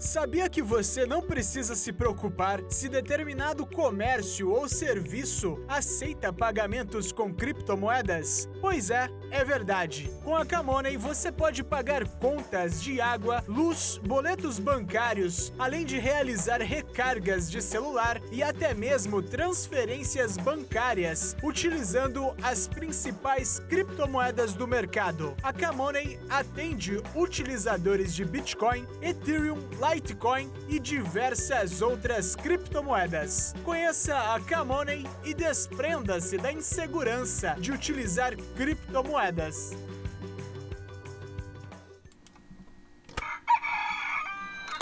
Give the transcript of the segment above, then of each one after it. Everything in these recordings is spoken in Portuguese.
Sabia que você não precisa se preocupar se determinado comércio ou serviço aceita pagamentos com criptomoedas? Pois é, é verdade. Com a Camoney você pode pagar contas de água, luz, boletos bancários, além de realizar recargas de celular e até mesmo transferências bancárias, utilizando as principais criptomoedas do mercado. A Camoney atende utilizadores de Bitcoin, Ethereum, Litecoin e diversas outras criptomoedas. Conheça a Camoney e desprenda-se da insegurança de utilizar criptomoedas.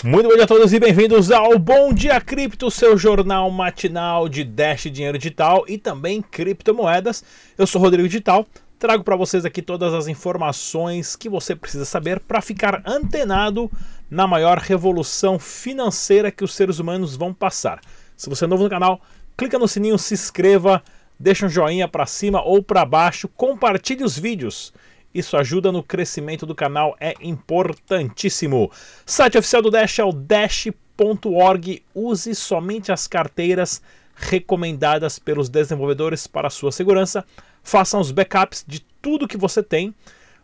Muito bom dia a todos e bem-vindos ao Bom Dia Cripto, seu jornal matinal de Dash Dinheiro Digital e também criptomoedas. Eu sou Rodrigo Digital, trago para vocês aqui todas as informações que você precisa saber para ficar antenado na maior revolução financeira que os seres humanos vão passar. Se você é novo no canal, clica no sininho, se inscreva, deixa um joinha para cima ou para baixo, compartilhe os vídeos. Isso ajuda no crescimento do canal, é importantíssimo. Site oficial do Dash é o dash.org. Use somente as carteiras recomendadas pelos desenvolvedores para sua segurança. Façam os backups de tudo que você tem.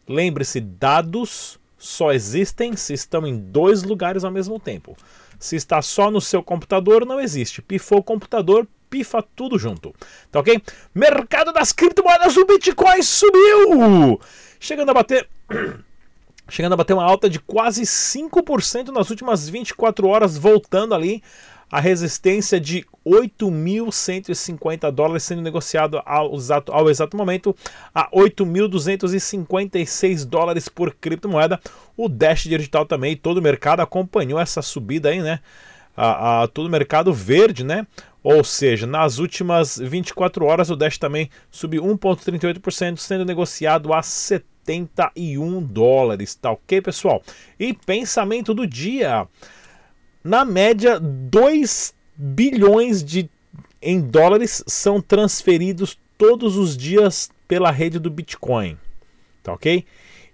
Lembre-se, dados só existem se estão em dois lugares ao mesmo tempo. Se está só no seu computador, não existe. Pifou o computador, pifa tudo junto. Tá ok? Mercado das criptomoedas, o Bitcoin subiu! Chegando a bater. Chegando a bater uma alta de quase 5% nas últimas 24 horas, voltando ali a resistência de 8.150 dólares sendo negociado ao exato, ao exato momento a 8.256 dólares por criptomoeda. O Dash Digital também, todo o mercado acompanhou essa subida aí, né? A, a, todo o mercado verde, né? Ou seja, nas últimas 24 horas o Dash também subiu 1,38%, sendo negociado a 71 dólares. Tá ok, pessoal? E pensamento do dia na média, 2 bilhões de, em dólares são transferidos todos os dias pela rede do Bitcoin. Tá ok?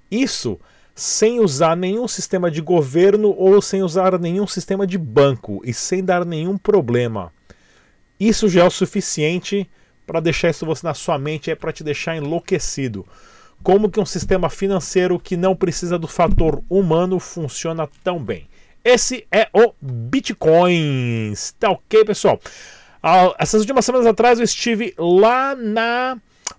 Isso sem usar nenhum sistema de governo ou sem usar nenhum sistema de banco e sem dar nenhum problema. Isso já é o suficiente para deixar isso na sua mente, é para te deixar enlouquecido. Como que um sistema financeiro que não precisa do fator humano funciona tão bem? Esse é o Bitcoin. Tá ok, pessoal? Ah, essas últimas semanas atrás eu estive lá na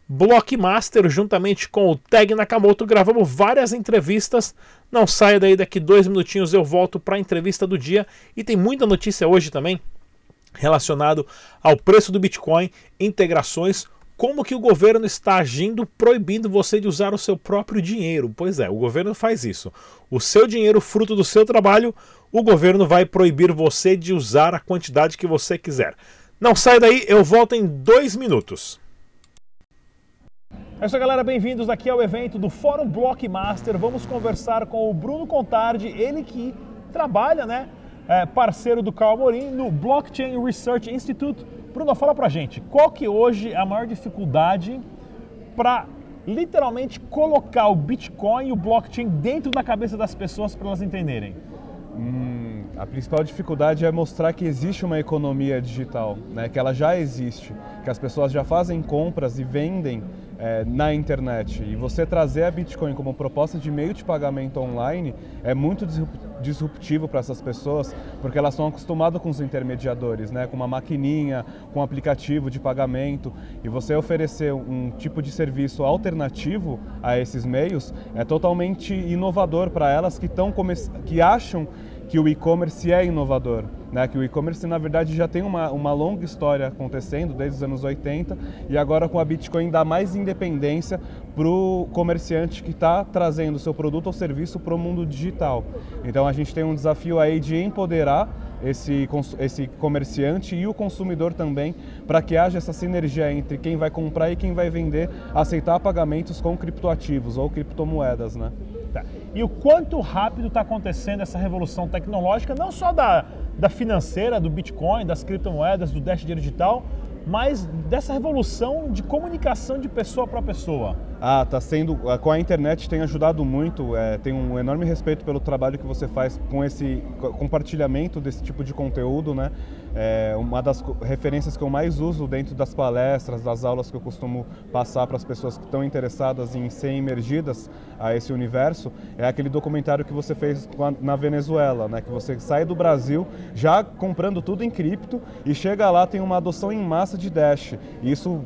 Blockmaster juntamente com o Tag Nakamoto. Gravamos várias entrevistas. Não saia daí, daqui dois minutinhos eu volto para a entrevista do dia. E tem muita notícia hoje também relacionado ao preço do Bitcoin, integrações, como que o governo está agindo proibindo você de usar o seu próprio dinheiro. Pois é, o governo faz isso. O seu dinheiro, fruto do seu trabalho, o governo vai proibir você de usar a quantidade que você quiser. Não sai daí, eu volto em dois minutos. É isso, galera. Bem-vindos aqui ao evento do Fórum Blockmaster. Vamos conversar com o Bruno Contardi, ele que trabalha, né? É, parceiro do Carl Amorim no Blockchain Research Institute Bruno, fala pra gente, qual que hoje é a maior dificuldade para literalmente colocar o Bitcoin e o blockchain dentro da cabeça das pessoas para elas entenderem? Hum, a principal dificuldade é mostrar que existe uma economia digital, né? que ela já existe, que as pessoas já fazem compras e vendem é, na internet. E você trazer a Bitcoin como proposta de meio de pagamento online é muito disruptivo para essas pessoas, porque elas estão acostumadas com os intermediadores, né? com uma maquininha, com um aplicativo de pagamento. E você oferecer um tipo de serviço alternativo a esses meios é totalmente inovador para elas que, tão que acham que o e-commerce é inovador, né? que o e-commerce na verdade já tem uma, uma longa história acontecendo desde os anos 80 e agora com a Bitcoin dá mais independência para o comerciante que está trazendo seu produto ou serviço para o mundo digital. Então a gente tem um desafio aí de empoderar esse, esse comerciante e o consumidor também, para que haja essa sinergia entre quem vai comprar e quem vai vender, aceitar pagamentos com criptoativos ou criptomoedas, né? E o quanto rápido está acontecendo essa revolução tecnológica, não só da, da financeira, do Bitcoin, das criptomoedas, do Dash Digital, mas dessa revolução de comunicação de pessoa para pessoa. Ah, tá sendo. Com a internet tem ajudado muito. É, tem um enorme respeito pelo trabalho que você faz com esse compartilhamento desse tipo de conteúdo, né? É uma das referências que eu mais uso dentro das palestras, das aulas que eu costumo passar para as pessoas que estão interessadas em ser imergidas a esse universo, é aquele documentário que você fez na Venezuela, né? Que você sai do Brasil já comprando tudo em cripto e chega lá tem uma adoção em massa de Dash. Isso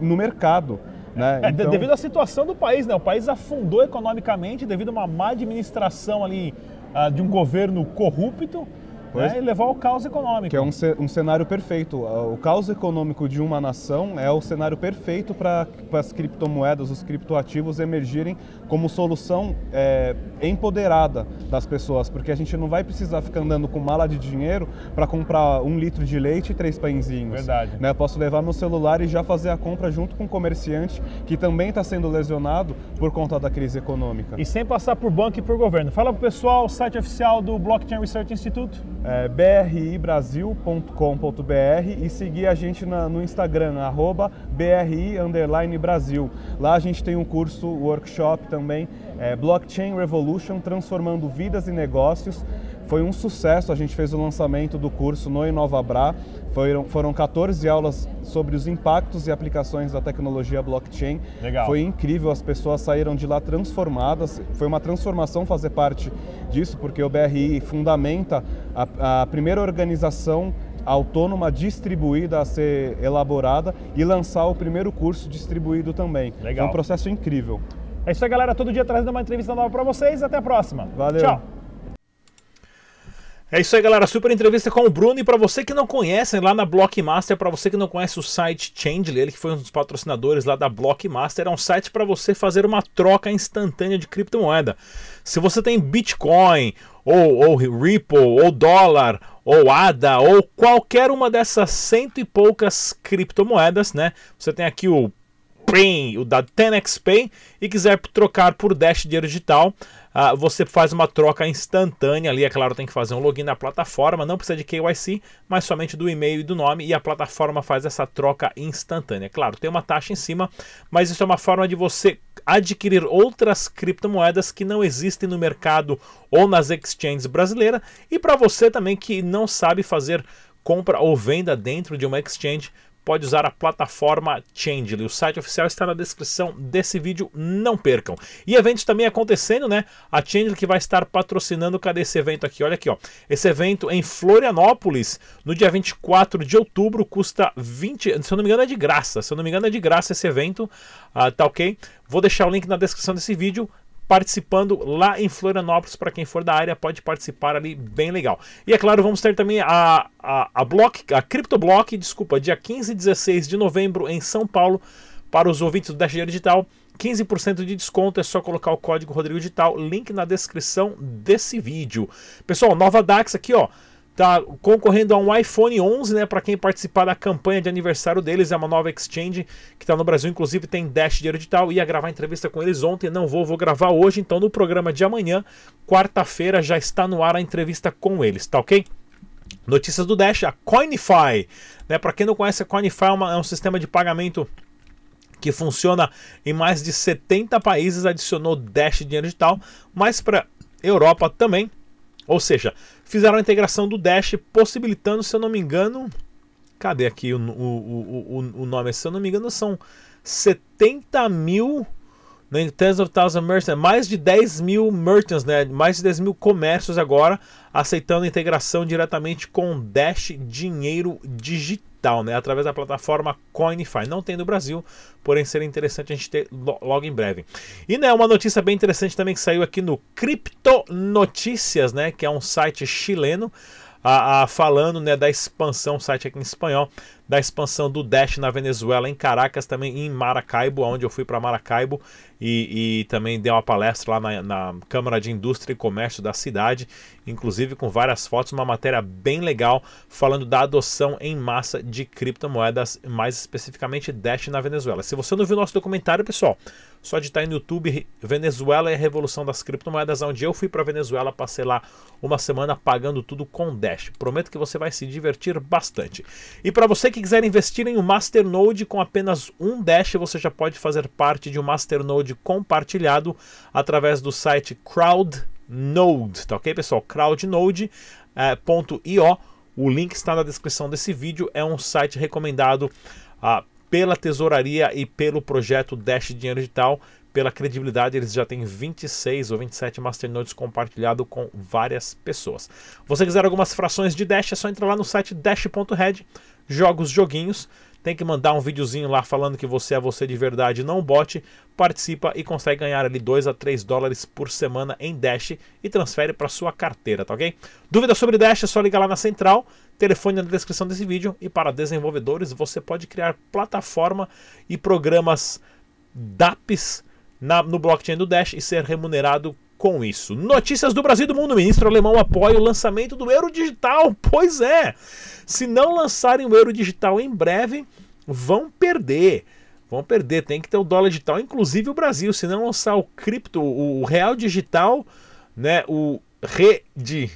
no mercado. Né? É, então... Devido à situação do país, né? o país afundou economicamente devido a uma má administração ali uh, de um governo corrupto né, e levar ao caos econômico. Que é um, um cenário perfeito. O caos econômico de uma nação é o cenário perfeito para as criptomoedas, os criptoativos emergirem como solução é, empoderada das pessoas, porque a gente não vai precisar ficar andando com mala de dinheiro para comprar um litro de leite e três pãezinhos. Verdade. Né? Posso levar meu celular e já fazer a compra junto com o comerciante que também está sendo lesionado por conta da crise econômica. E sem passar por banco e por governo. Fala para o pessoal o site oficial do Blockchain Research Institute é, bribrasil.com.br e seguir a gente na, no Instagram, arroba BRI Brasil. Lá a gente tem um curso, workshop também, é, Blockchain Revolution, transformando vidas e negócios. Foi um sucesso, a gente fez o lançamento do curso no InovaBra. Foram, foram 14 aulas sobre os impactos e aplicações da tecnologia blockchain. Legal. Foi incrível, as pessoas saíram de lá transformadas. Foi uma transformação fazer parte disso, porque o BRI fundamenta a, a primeira organização autônoma distribuída a ser elaborada e lançar o primeiro curso distribuído também. Legal. Foi um processo incrível. É isso aí, galera. Todo dia trazendo uma entrevista nova para vocês. Até a próxima. Valeu. Tchau. É isso aí, galera. Super entrevista com o Bruno. E para você que não conhece, lá na Blockmaster, para você que não conhece o site Changely, ele que foi um dos patrocinadores lá da Blockmaster, é um site para você fazer uma troca instantânea de criptomoeda. Se você tem Bitcoin, ou, ou Ripple, ou dólar, ou ADA, ou qualquer uma dessas cento e poucas criptomoedas, né? Você tem aqui o PRIM, o da 10x Pay, e quiser trocar por Dash Dinheiro Digital, uh, você faz uma troca instantânea ali. É claro, tem que fazer um login na plataforma, não precisa de KYC, mas somente do e-mail e do nome, e a plataforma faz essa troca instantânea. Claro, tem uma taxa em cima, mas isso é uma forma de você adquirir outras criptomoedas que não existem no mercado ou nas exchanges brasileiras, e para você também que não sabe fazer compra ou venda dentro de uma exchange, pode usar a plataforma Changely. O site oficial está na descrição desse vídeo, não percam. E eventos também acontecendo, né? A Changely que vai estar patrocinando, cadê esse evento aqui? Olha aqui, ó. Esse evento em Florianópolis, no dia 24 de outubro, custa 20, se eu não me engano é de graça, se eu não me engano é de graça esse evento, uh, tá ok? Vou deixar o link na descrição desse vídeo participando lá em Florianópolis. Para quem for da área, pode participar ali, bem legal. E é claro, vamos ter também a, a, a Block, a CryptoBlock, desculpa, dia 15 e 16 de novembro em São Paulo, para os ouvintes do Dash Digital. 15% de desconto, é só colocar o código Rodrigo Digital, link na descrição desse vídeo. Pessoal, nova DAX aqui, ó tá concorrendo a um iPhone 11, né, para quem participar da campanha de aniversário deles, é uma nova exchange que está no Brasil, inclusive tem Dash Dinheiro Digital, ia gravar entrevista com eles ontem, não vou, vou gravar hoje, então no programa de amanhã, quarta-feira, já está no ar a entrevista com eles, tá ok? Notícias do Dash, a Coinify, né, para quem não conhece, a Coinify é, uma, é um sistema de pagamento que funciona em mais de 70 países, adicionou Dash Dinheiro Digital, mas para Europa também, ou seja, fizeram a integração do Dash, possibilitando, se eu não me engano, cadê aqui o, o, o, o nome? Se eu não me engano, são 70 mil né, tens of thousand merchants, mais de 10 mil merchants, né, mais de 10 mil comércios agora aceitando integração diretamente com Dash Dinheiro Digital, né, através da plataforma Coinify. Não tem no Brasil, porém seria interessante a gente ter logo em breve. E né, uma notícia bem interessante também que saiu aqui no Cripto Notícias, né, que é um site chileno a, a, falando né, da expansão, site aqui em espanhol, da expansão do Dash na Venezuela, em Caracas, também em Maracaibo, onde eu fui para Maracaibo e, e, também dei uma palestra lá na, na, Câmara de Indústria e Comércio da cidade, inclusive com várias fotos, uma matéria bem legal falando da adoção em massa de criptomoedas, mais especificamente Dash na Venezuela. Se você não viu nosso documentário, pessoal, Só de estar no YouTube Venezuela e a Revolução das Criptomoedas, onde eu fui para Venezuela, passei lá uma semana pagando tudo com Dash. Prometo que você vai se divertir bastante. E para você que quiser investir em um Masternode com apenas um Dash, você já pode fazer parte de um Masternode compartilhado através do site Crowdnode, tá ok, pessoal? Crowdnode.io. Eh, o link está na descrição desse vídeo. É um site recomendado ah, pela tesouraria e pelo projeto Dash Dinheiro Digital. Pela credibilidade, eles já têm 26 ou 27 masternodes compartilhados com várias pessoas. Você quiser algumas frações de Dash, é só entrar lá no site dash.red, jogos, joguinhos tem que mandar um videozinho lá falando que você é você de verdade, não bote, participa e consegue ganhar ali 2 a 3 dólares por semana em Dash e transfere para sua carteira, tá ok? Dúvida sobre Dash é só ligar lá na central, telefone na descrição desse vídeo e para desenvolvedores você pode criar plataforma e programas DApps na, no blockchain do Dash e ser remunerado com isso. Notícias do Brasil e do mundo. O ministro alemão apoia o lançamento do euro digital. Pois é. Se não lançarem o euro digital em breve, vão perder. Vão perder. Tem que ter o dólar digital, inclusive o Brasil. Se não lançar o cripto, o real digital, né, o rede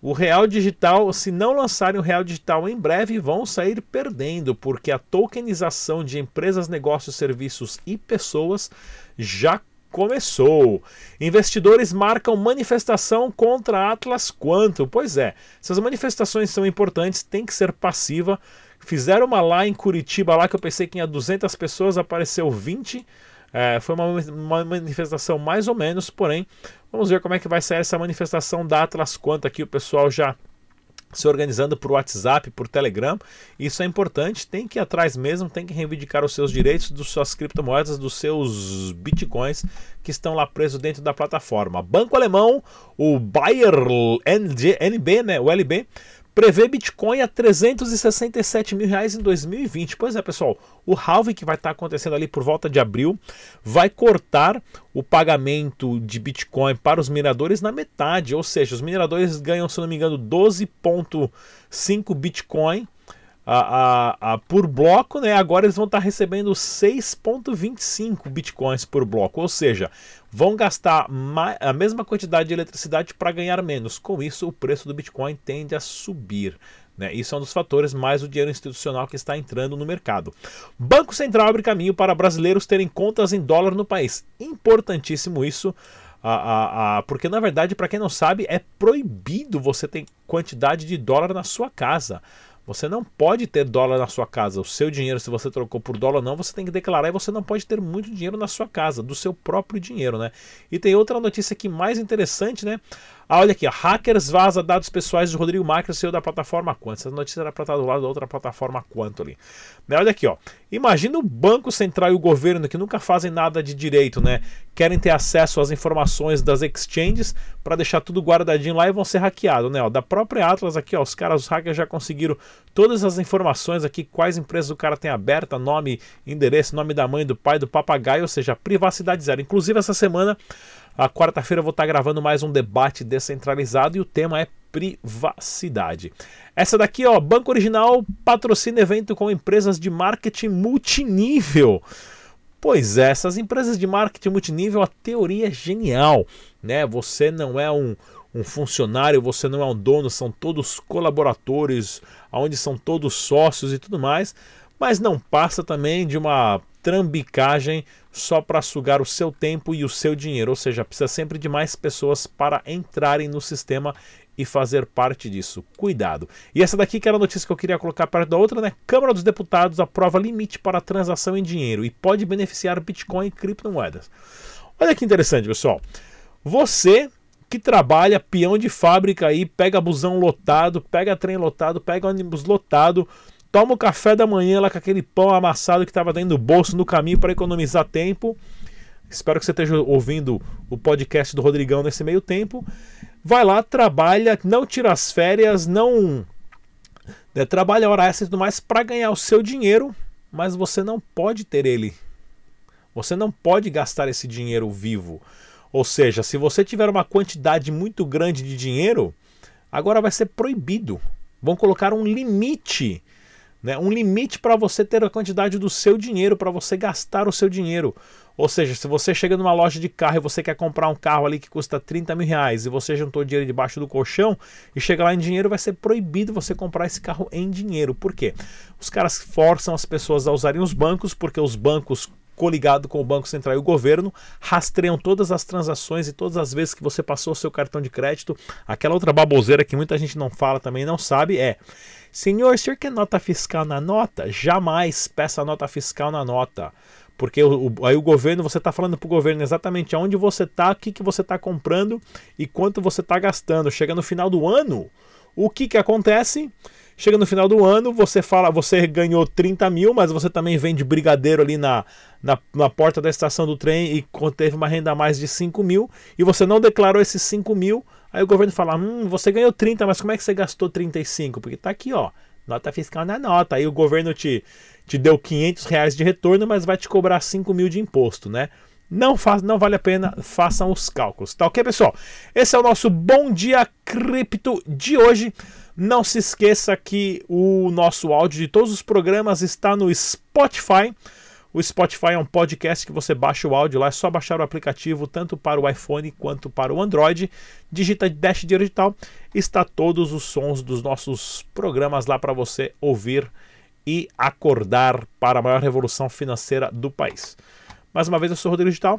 o real digital, se não lançarem o real digital em breve, vão sair perdendo, porque a tokenização de empresas, negócios, serviços e pessoas já começou. Investidores marcam manifestação contra Atlas Quantum. Pois é, essas manifestações são importantes, tem que ser passiva. Fizeram uma lá em Curitiba, lá que eu pensei que tinha 200 pessoas, apareceu 20. É, foi uma, uma, manifestação mais ou menos, porém, vamos ver como é que vai sair essa manifestação da Atlas Quantum aqui. O pessoal já se organizando por WhatsApp, por Telegram. Isso é importante, tem que ir atrás mesmo, tem que reivindicar os seus direitos das suas criptomoedas, dos seus bitcoins que estão lá presos dentro da plataforma. Banco alemão, o Bayer NB, né, o LB, prevê Bitcoin a 367 mil reais em 2020. Pois é, pessoal, o halving que vai estar acontecendo ali por volta de abril vai cortar o pagamento de Bitcoin para os mineradores na metade, ou seja, os mineradores ganham, se não me engano, 12,5 Bitcoin a, a, a, por bloco, né? Agora eles vão estar recebendo 6,25 bitcoins por bloco, ou seja, vão gastar a mesma quantidade de eletricidade para ganhar menos. Com isso, o preço do Bitcoin tende a subir. Né? Isso é um dos fatores, mais o dinheiro institucional que está entrando no mercado. Banco Central abre caminho para brasileiros terem contas em dólar no país. Importantíssimo isso. Porque na verdade, para quem não sabe, é proibido você ter quantidade de dólar na sua casa. Você não pode ter dólar na sua casa. O seu dinheiro, se você trocou por dólar não, você tem que declarar e você não pode ter muito dinheiro na sua casa, do seu próprio dinheiro, né? E tem outra notícia aqui mais interessante, né? Ah, olha aqui, ó, hackers vaza dados pessoais de Rodrigo Marques, CEO da plataforma Quanto. Essa notícia era para estar do lado da outra plataforma Quanto ali. Mas olha aqui, ó. Imagina o Banco Central e o governo que nunca fazem nada de direito, né? Querem ter acesso às informações das exchanges para deixar tudo guardadinho lá e vão ser hackeados, né? Ó, da própria Atlas aqui, ó, os caras, os hackers já conseguiram todas as informações aqui, quais empresas o cara tem aberta, nome, endereço, nome da mãe, do pai, do papagaio, ou seja, privacidade zero. Inclusive essa semana a quarta-feira vou estar gravando mais um debate descentralizado e o tema é privacidade. Essa daqui, ó, Banco Original patrocina evento com empresas de marketing multinível. Pois é, essas empresas de marketing multinível, a teoria é genial, né? Você não é um, um funcionário, você não é um dono, são todos colaboradores, onde são todos sócios e tudo mais, mas não passa também de uma trambicagem só para sugar o seu tempo e o seu dinheiro, ou seja, precisa sempre de mais pessoas para entrarem no sistema e fazer parte disso. Cuidado. E essa daqui que era a notícia que eu queria colocar perto da outra, né? Câmara dos Deputados aprova limite para transação em dinheiro e pode beneficiar Bitcoin e criptomoedas. Olha que interessante, pessoal. Você que trabalha peão de fábrica aí, pega busão lotado, pega trem lotado, pega ônibus lotado, toma o café da manhã lá com aquele pão amassado que estava dentro do bolso no caminho para economizar tempo. Espero que você esteja ouvindo o podcast do Rodrigão nesse meio tempo. Vai lá, trabalha, não tira as férias, não né, trabalha hora extra e tudo mais para ganhar o seu dinheiro, mas você não pode ter ele. Você não pode gastar esse dinheiro vivo. Ou seja, se você tiver uma quantidade muito grande de dinheiro, agora vai ser proibido. Vão colocar um limite né? um limite para você ter a quantidade do seu dinheiro, para você gastar o seu dinheiro. Ou seja, se você chega numa loja de carro e você quer comprar um carro ali que custa 30 mil reais e você juntou dinheiro debaixo do colchão e chega lá em dinheiro, vai ser proibido você comprar esse carro em dinheiro. Por quê? Os caras forçam as pessoas a usarem os bancos, porque os bancos coligado com o Banco Central e o governo, rastreiam todas as transações e todas as vezes que você passou o seu cartão de crédito. Aquela outra baboseira que muita gente não fala também, não sabe, é: Senhor, o senhor quer nota fiscal na nota? Jamais peça nota fiscal na nota. Porque o, o, aí o governo, você está falando para o governo exatamente aonde você está, o que, que você está comprando e quanto você está gastando. Chega no final do ano, o que, que acontece? Chega no final do ano, você fala, você ganhou 30 mil, mas você também vende brigadeiro ali na, na, na porta da estação do trem e teve uma renda a mais de 5 mil e você não declarou esses 5 mil. Aí o governo fala: Hum, você ganhou 30, mas como é que você gastou 35? Porque tá aqui, ó, nota fiscal na nota. Aí o governo te, te deu 500 reais de retorno, mas vai te cobrar 5 mil de imposto, né? Não, faz, não vale a pena, façam os cálculos. Tá ok, pessoal? Esse é o nosso Bom Dia Cripto de hoje. Não se esqueça que o nosso áudio de todos os programas está no Spotify. O Spotify é um podcast que você baixa o áudio lá, é só baixar o aplicativo tanto para o iPhone quanto para o Android. Digita Dash Digital, está todos os sons dos nossos programas lá para você ouvir e acordar para a maior revolução financeira do país. Mais uma vez, eu sou o Rodrigo Digital.